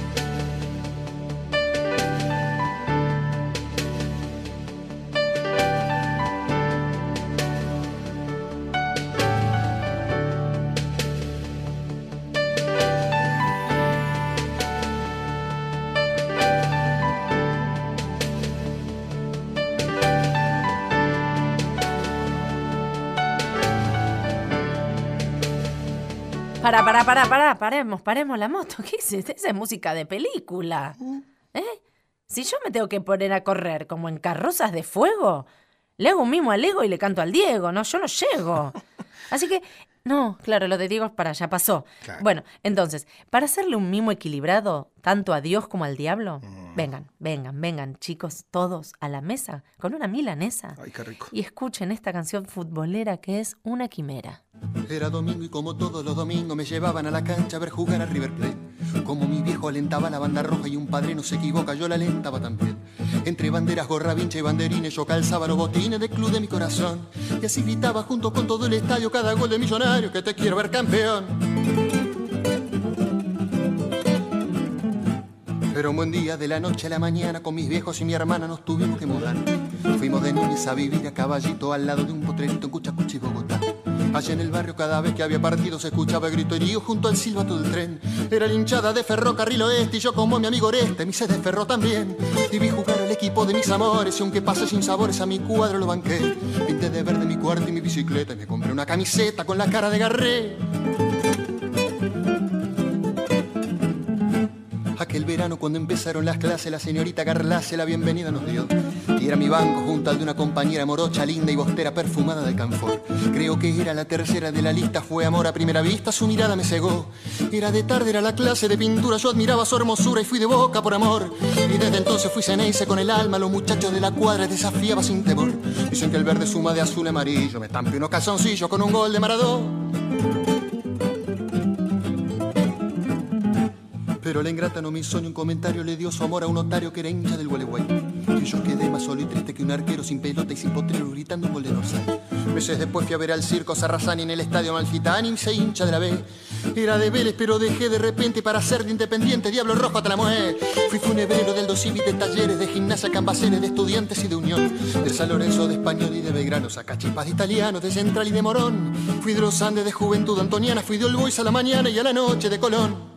Para, para, para, para, paremos, paremos la moto. ¿Qué es? Esa es música de película. ¿Eh? Si yo me tengo que poner a correr como en carrozas de fuego, le hago un mimo al ego y le canto al Diego, ¿no? Yo no llego. Así que, no, claro, lo de Diego es para, ya pasó. Bueno, entonces, para hacerle un mimo equilibrado, tanto a Dios como al diablo, vengan, vengan, vengan, chicos, todos a la mesa, con una milanesa. Ay, qué rico. Y escuchen esta canción futbolera que es una quimera. Era domingo y como todos los domingos me llevaban a la cancha a ver jugar a River Plate. Como mi viejo alentaba la banda roja y un padre no se equivoca, yo la alentaba también. Entre banderas, gorra, vincha y banderines yo calzaba los botines del club de mi corazón. Y así gritaba junto con todo el estadio cada gol de millonario que te quiero ver campeón. Pero un buen día de la noche a la mañana con mis viejos y mi hermana nos tuvimos que mudar. Fuimos de Núñez a vivir a caballito al lado de un potrerito en Cuchacuchi, Bogotá. Allá en el barrio cada vez que había partido se escuchaba el gritorío junto al silbato del tren. Era la hinchada de Ferrocarril Oeste y yo como mi amigo Oreste, mi de ferro también. Y vi jugar al equipo de mis amores y aunque pase sin sabores a mi cuadro lo banqué. Pinté de verde mi cuarto y mi bicicleta y me compré una camiseta con la cara de Garré. Cuando empezaron las clases la señorita Garlace la bienvenida nos dio. Y era mi banco junto al de una compañera morocha, linda y bostera perfumada de canfor. Creo que era la tercera de la lista, fue amor a primera vista, su mirada me cegó. Era de tarde, era la clase de pintura, yo admiraba su hermosura y fui de boca por amor. Y desde entonces fui ceneice con el alma, los muchachos de la cuadra desafiaba sin temor. Dicen que el verde suma de azul y amarillo, me estampé unos calzoncillos con un gol de Maradó. Pero la ingrata no me hizo ni un comentario, le dio su amor a un notario que era hincha del Gualeguay. Y yo quedé más solo y triste que un arquero sin pelota y sin potrero gritando un gol de. Meses después fui a ver al circo Sarrazani en el estadio Malfitani y se hincha de la B. Era de Vélez, pero dejé de repente para ser de Independiente, Diablo Rojo hasta la mujer. Fui funebrero del Dosivi de talleres, de gimnasia, cambaceres, de estudiantes y de unión. De San Lorenzo, de español y de Belgrano, sacachipas de italiano, de central y de morón. Fui de los Andes, de juventud antoniana, fui de All Boys a la mañana y a la noche de Colón.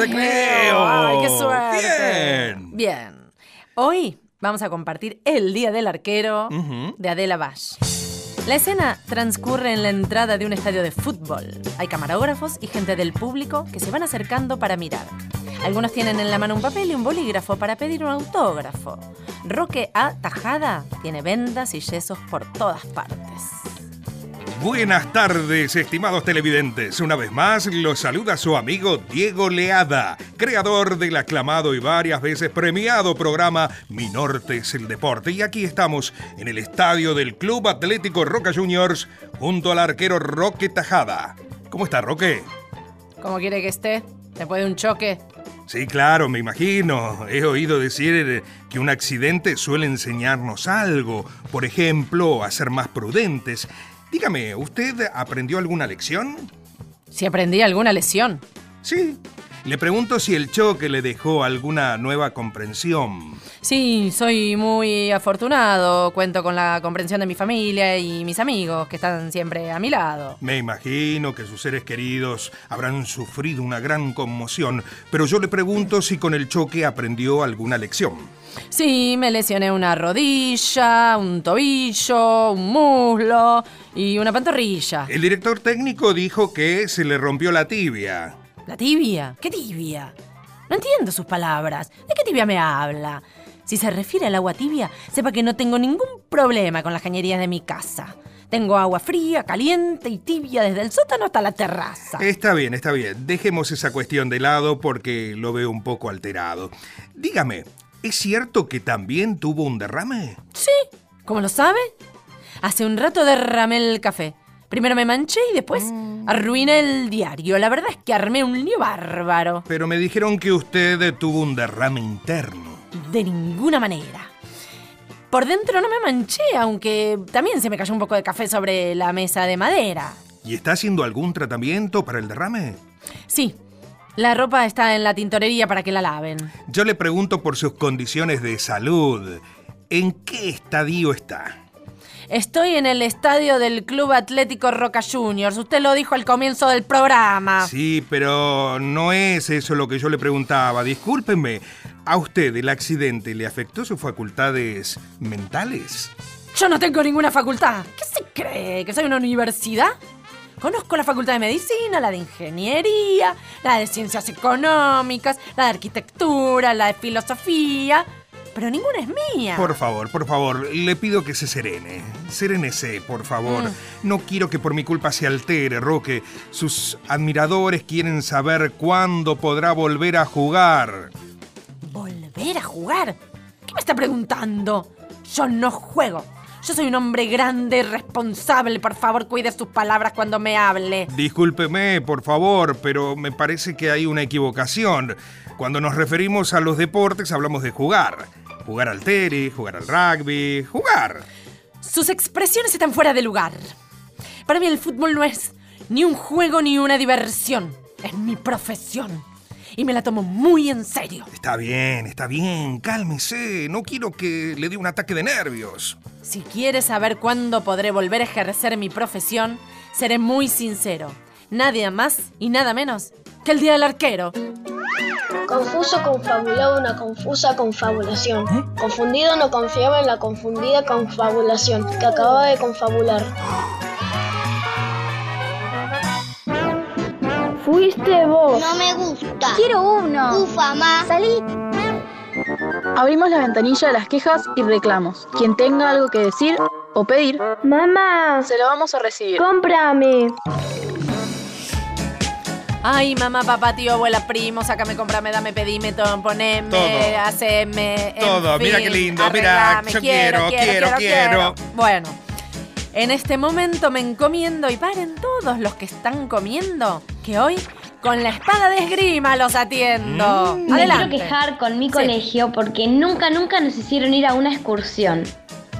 ¡Ay, qué suerte! Bien. Bien. Hoy vamos a compartir El Día del Arquero de Adela Bash. La escena transcurre en la entrada de un estadio de fútbol. Hay camarógrafos y gente del público que se van acercando para mirar. Algunos tienen en la mano un papel y un bolígrafo para pedir un autógrafo. Roque A. Tajada tiene vendas y yesos por todas partes. Buenas tardes, estimados televidentes. Una vez más los saluda su amigo Diego Leada, creador del aclamado y varias veces premiado programa Mi Norte es el Deporte. Y aquí estamos en el estadio del Club Atlético Roca Juniors junto al arquero Roque Tajada. ¿Cómo está, Roque? ¿Cómo quiere que esté? Después de un choque. Sí, claro, me imagino. He oído decir eh, que un accidente suele enseñarnos algo. Por ejemplo, a ser más prudentes. Dígame, ¿usted aprendió alguna lección? Si aprendí alguna lesión. Sí. Le pregunto si el choque le dejó alguna nueva comprensión. Sí, soy muy afortunado. Cuento con la comprensión de mi familia y mis amigos que están siempre a mi lado. Me imagino que sus seres queridos habrán sufrido una gran conmoción, pero yo le pregunto si con el choque aprendió alguna lección. Sí, me lesioné una rodilla, un tobillo, un muslo y una pantorrilla. El director técnico dijo que se le rompió la tibia. ¿La tibia? ¿Qué tibia? No entiendo sus palabras. ¿De qué tibia me habla? Si se refiere al agua tibia, sepa que no tengo ningún problema con las cañerías de mi casa. Tengo agua fría, caliente y tibia desde el sótano hasta la terraza. Está bien, está bien. Dejemos esa cuestión de lado porque lo veo un poco alterado. Dígame, ¿es cierto que también tuvo un derrame? Sí, ¿cómo lo sabe? Hace un rato derramé el café. Primero me manché y después arruiné el diario. La verdad es que armé un lío bárbaro. Pero me dijeron que usted tuvo un derrame interno. De ninguna manera. Por dentro no me manché, aunque también se me cayó un poco de café sobre la mesa de madera. ¿Y está haciendo algún tratamiento para el derrame? Sí, la ropa está en la tintorería para que la laven. Yo le pregunto por sus condiciones de salud. ¿En qué estadio está? Estoy en el estadio del Club Atlético Roca Juniors. Usted lo dijo al comienzo del programa. Sí, pero no es eso lo que yo le preguntaba. Discúlpeme, ¿a usted el accidente le afectó sus facultades mentales? Yo no tengo ninguna facultad. ¿Qué se cree? ¿Que soy una universidad? Conozco la facultad de medicina, la de ingeniería, la de ciencias económicas, la de arquitectura, la de filosofía, pero ninguna es mía. Por favor, por favor, le pido que se serene. Serénese, por favor. Mm. No quiero que por mi culpa se altere, Roque. Sus admiradores quieren saber cuándo podrá volver a jugar. ¿Volver a jugar? ¿Qué me está preguntando? Yo no juego. Yo soy un hombre grande y responsable. Por favor, cuide sus palabras cuando me hable. Discúlpeme, por favor, pero me parece que hay una equivocación. Cuando nos referimos a los deportes hablamos de jugar. Jugar al tenis, jugar al rugby, jugar. Sus expresiones están fuera de lugar. Para mí el fútbol no es ni un juego ni una diversión. Es mi profesión. Y me la tomo muy en serio. Está bien, está bien, cálmese. No quiero que le dé un ataque de nervios. Si quiere saber cuándo podré volver a ejercer mi profesión, seré muy sincero. Nadie más y nada menos que el día del arquero. Confuso confabulaba una confusa confabulación. Confundido no confiaba en la confundida confabulación que acababa de confabular. Fuiste vos. No me gusta. Quiero uno. Ufa, ma. Salí. Abrimos la ventanilla de las quejas y reclamos. Quien tenga algo que decir o pedir, Mamá. se lo vamos a recibir. Cómprame. Ay, mamá, papá, tío, abuela, primo, sácame, comprame, dame, pedime, todo, poneme, Todo. haceme. en Todo, mira qué lindo, mira, yo quiero, quiero, quiero. Bueno, en este momento me encomiendo y paren todos los que están comiendo, que hoy con la espada de esgrima los atiendo. Mm. Me Adelante. quiero quejar con mi Sí. colegio porque nunca, nunca nos hicieron ir a una excursión.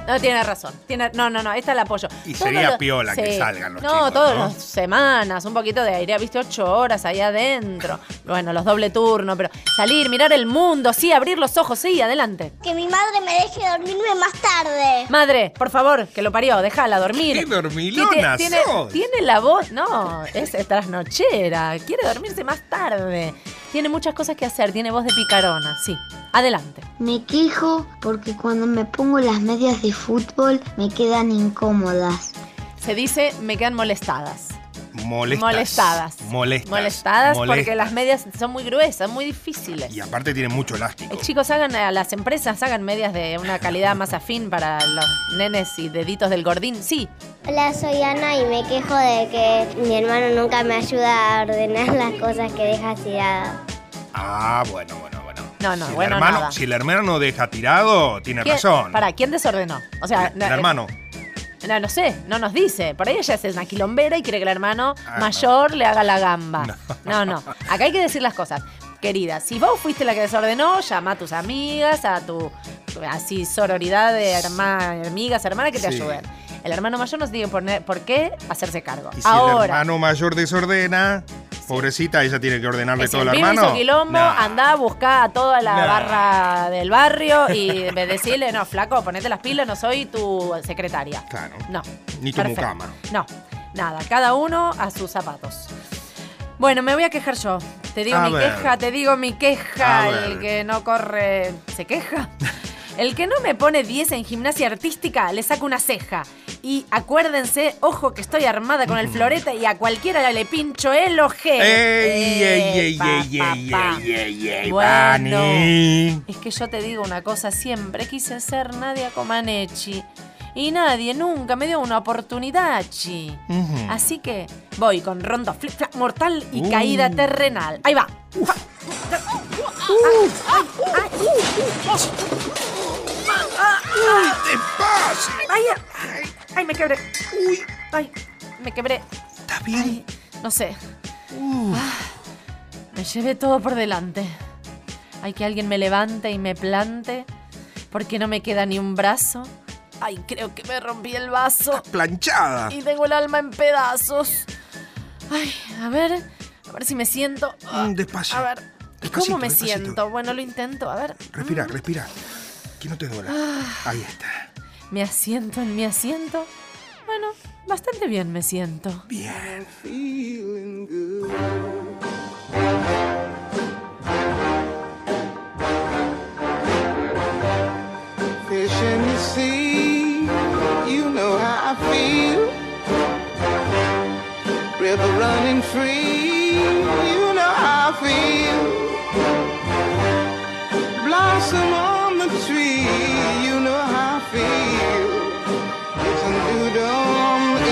No, tiene razón. Tiene, no, no, no, esta la apoyo. Y Todos sería los- piola que salgan los no, chicos, todas ¿no? las semanas, un poquito de aire. Viste, ocho horas ahí adentro. Bueno, los doble turno, pero salir, mirar el mundo, sí, abrir los ojos, sí, adelante. Que mi madre me deje dormirme más tarde. Madre, por favor, que lo parió, déjala dormir. ¡Qué dormilona tiene, sos! tiene la voz, no, es trasnochera, quiere dormirse más tarde. Tiene muchas cosas que hacer, tiene voz de picarona, sí. Adelante. Me quejo porque cuando me pongo las medias de fútbol me quedan incómodas. Se dice, me quedan molestadas. Molestas. Molestadas. Molestas. Molestadas porque molestas. las medias son muy gruesas, muy difíciles. Y aparte tiene mucho elástico. Eh, Chicos, hagan a las empresas, hagan medias de una calidad más afín para los nenes y deditos del gordín. Sí, Hola, soy Ana y me quejo de que mi hermano nunca me ayuda a ordenar las cosas que deja tiradas. Ah, bueno, bueno, bueno. No, no, si bueno, el hermano, nada. Si el hermano deja tirado, tiene ¿Quién- razón. Para, ¿quién desordenó? O sea, no, El hermano. eh, no, no sé, no nos dice. Por ahí ella es una quilombera y quiere que el hermano Ah, mayor le haga la gamba. No. no, Acá hay que decir las cosas. Querida, si vos fuiste la que desordenó, llama a tus amigas, a tu así sororidad de herma- amigas, hermanas que te Sí. ayuden. El hermano mayor no se tiene por, qué hacerse cargo. Y si el Ahora, hermano mayor desordena, pobrecita, ella tiene que ordenarle si todo el pibe hermano. hizo quilombo, Nah. andá a buscar a toda la Nah. barra del barrio y de decirle, no, flaco, ponete las pilas, no soy tu secretaria. Claro. No. Ni tu Perfecto. mucama. No, nada, cada uno a sus zapatos. Bueno, me voy a quejar yo. Te digo A mi ver. queja, te digo mi queja. A El ver. que no corre, ¿se queja? El que no me pone 10 en gimnasia artística, le saco una ceja. Y acuérdense, ojo que estoy armada con el florete y a cualquiera le pincho el ojete. ¡Ey, ey, ey, Epa, ey, ey, papá. ey, ey, ey, Bueno, es que yo te digo una cosa siempre, quise ser Nadia Comaneci. Y nadie nunca me dio una oportunidad, chi. Así que voy con rondo flip flap mortal y Uh. caída terrenal. Ahí va. ¡Te pasa! ¡Ay, ay, me quebré! ¡Uy! ¡Ay, me quebré! ¿Estás bien? no sé. Ah, me llevé todo por delante. Hay que alguien me levante y me plante. Porque no me queda ni un brazo. Ay, creo que me rompí el vaso. Planchada. Y tengo el alma en pedazos. Ay, a ver. A ver si me siento. Ah, Mm, despacio. A ver. ¿Y Despacito, cómo me despacito. siento? Bueno, lo intento. A ver. Respira, respira. Que no te duela. Ah. Ahí está. Me asiento en mi asiento. Bueno, bastante bien me siento. Bien. River running free, you know how I feel. Blossom on the tree, you know how I feel.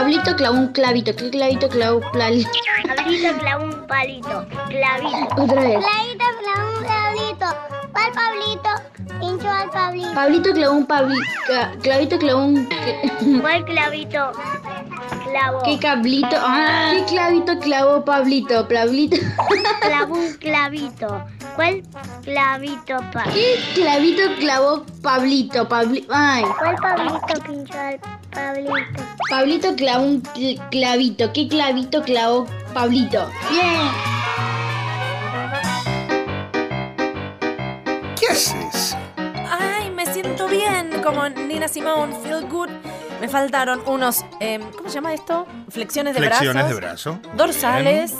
Pablito clavó un clavito. ¿Qué clavito clavó palito? Pablito clavó un palito. Clavito. Otra vez. Clavito clavó un clavito. ¿Cuál Pablito? Pinchó al Pablito. Pablito clavó un pabli- ca- clavito clavó un ¿Cuál clavito? Clavó. ¿Qué cablito? Ah, ¿Qué clavito clavó Pablito? Pablito. Clavó un clavito. ¿Cuál clavito, pa? ¿Qué clavito clavó Pablito? Pabli- Ay. ¿Cuál Pablito pinchó al Pablito? Pablito clavó un cl- clavito. ¿Qué clavito clavó Pablito? Bien. ¿Qué haces? Ay, me siento bien, como Nina Simone, feel good. Me faltaron unos, em, ¿cómo se llama esto? Flexiones de Flexiones brazos. de brazo. Dorsales.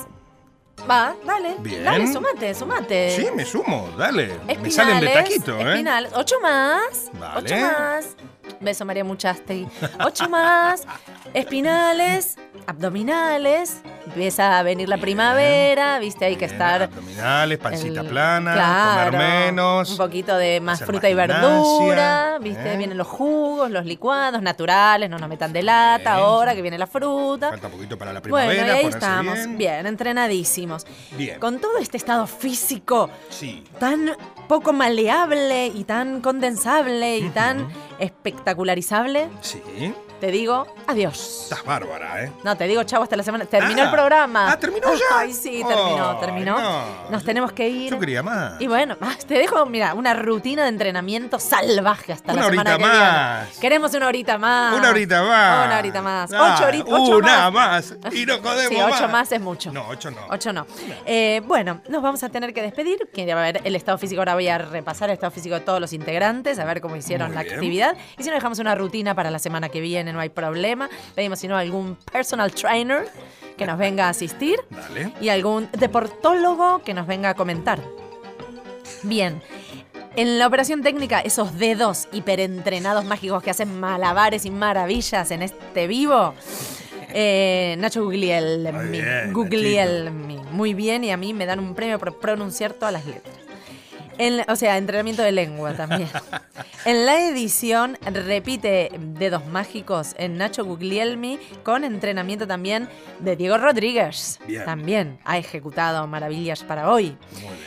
Va, dale. Bien. Dale, sumate, sumate. Sí, me sumo, dale. Me Espinales, salen de taquito, ¿eh? espinales. Ocho más. Vale. Ocho más. Beso María Muchastegui. Ocho más. Espinales, abdominales. Empieza a venir la primavera, viste, hay que estar. Abdominales, pancita el- plana, claro, comer menos. Un poquito de más fruta y verdura, viste, ¿eh? vienen los jugos, los licuados naturales, no nos metan de lata Bien. ahora que viene la fruta. Falta un poquito para la Bueno, primavera, y ahí estamos, bien. bien, entrenadísimos. Bien. Con todo este estado físico Sí. tan poco maleable y tan condensable y tan espectacularizable, Sí. Te digo adiós. Estás bárbara, ¿eh? No, te digo chau hasta la semana. Terminó Ah. el programa. Ah, ¿terminó ya? Ay, sí, terminó, terminó. no. Nos tenemos que ir. Yo quería más. Y bueno, ah, te dejo, mira, una rutina de entrenamiento salvaje hasta Una la semana horita que viene. más. Queremos una horita más. Una horita más. Una horita más. Ah, ocho horitas. Una más. más. Y no jodemos Sí, ocho más. más es mucho. No, ocho no. Ocho no. Eh, bueno, nos vamos a tener que despedir. Que a ver el estado físico. Ahora voy a repasar el estado físico de todos los integrantes, a ver cómo hicieron Muy la bien. actividad. Y si no, dejamos una rutina para la semana que viene, no hay problema. Pedimos, si no, algún personal trainer que nos venga a asistir Dale. y algún deportólogo que nos venga a comentar. Bien. En la operación técnica, esos dedos hiperentrenados mágicos que hacen malabares y maravillas en este vivo. eh, Nacho Guglielmi. Muy bien, Guglielmi. Muy bien, y a mí me dan un premio por pronunciar todas las letras. En- o sea, entrenamiento de lengua también. en la edición repite Dedos Mágicos en Nacho Guglielmi con entrenamiento también de Diego Rodríguez. Bien. También ha ejecutado maravillas para hoy.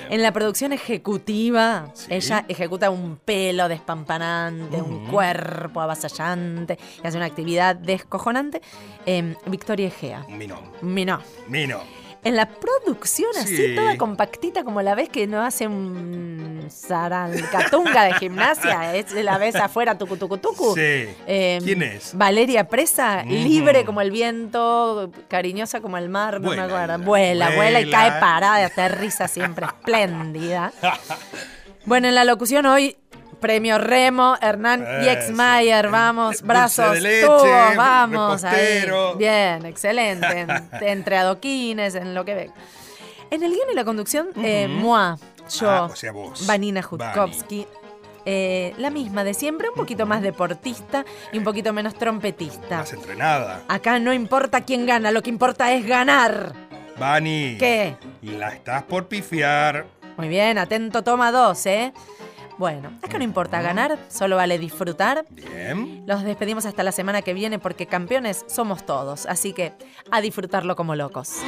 En la producción ejecutiva, ella ejecuta un pelo despampanante, un cuerpo avasallante y hace una actividad descojonante. Eh, Victoria Egea. Mino. Mino. Mino. En la producción, así Sí. toda compactita, como la ves que no hace un zarancatunga de gimnasia, es la ves afuera, tucu, tucu, tucu. Sí. Eh, ¿Quién es? Valeria Presa, libre como el viento, cariñosa como el mar, no Vuela me acuerdo. ella, Vuela, vuela y cae parada, aterriza siempre espléndida. Bueno, en la locución hoy, premio Remo, Hernán. Yexmayer, vamos, brazos, de leche, tubos, vamos. ahí. Bien, excelente. en- entre adoquines, en lo que ve. En el guion y la conducción, eh, Ujú. moi, yo, Ah, o sea, vos. Vanina Jutkowski. eh, la misma de siempre, un poquito más deportista y un poquito menos trompetista. Más entrenada. Acá no importa quién gana, lo que importa es ganar. Vani. ¿Qué? La estás por pifiar. Muy bien, atento, toma dos, ¿eh? Bueno, acá no importa ganar, solo vale disfrutar. Bien. Los despedimos hasta la semana que viene porque campeones somos todos, así que a disfrutarlo como locos.